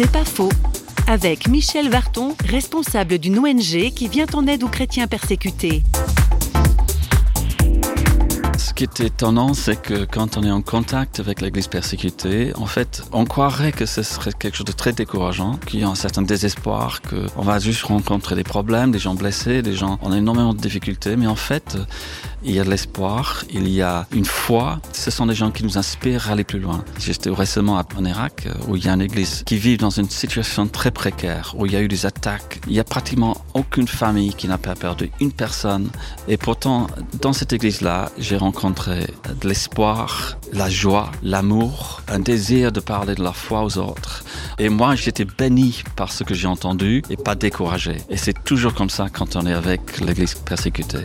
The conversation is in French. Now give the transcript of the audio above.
C'est pas faux. Avec Michel Varton, responsable d'une ONG qui vient en aide aux chrétiens persécutés. Ce qui est étonnant, c'est que quand on est en contact avec l'Église persécutée, en fait, on croirait que ce serait quelque chose de très décourageant, qu'il y a un certain désespoir, qu'on va juste rencontrer des problèmes, des gens blessés, des gens, a énormément de difficultés, mais en fait, il y a de l'espoir, il y a une foi. Ce sont des gens qui nous inspirent à aller plus loin. J'étais récemment en Irak, où il y a une église qui vit dans une situation très précaire, où il y a eu des attaques. Il n'y a pratiquement aucune famille qui n'a pas perdu une personne. Et pourtant, dans cette église-là, j'ai rencontré de l'espoir, la joie, l'amour, un désir de parler de la foi aux autres. Et moi, j'étais béni par ce que j'ai entendu et pas découragé. Et c'est toujours comme ça quand on est avec l'église persécutée.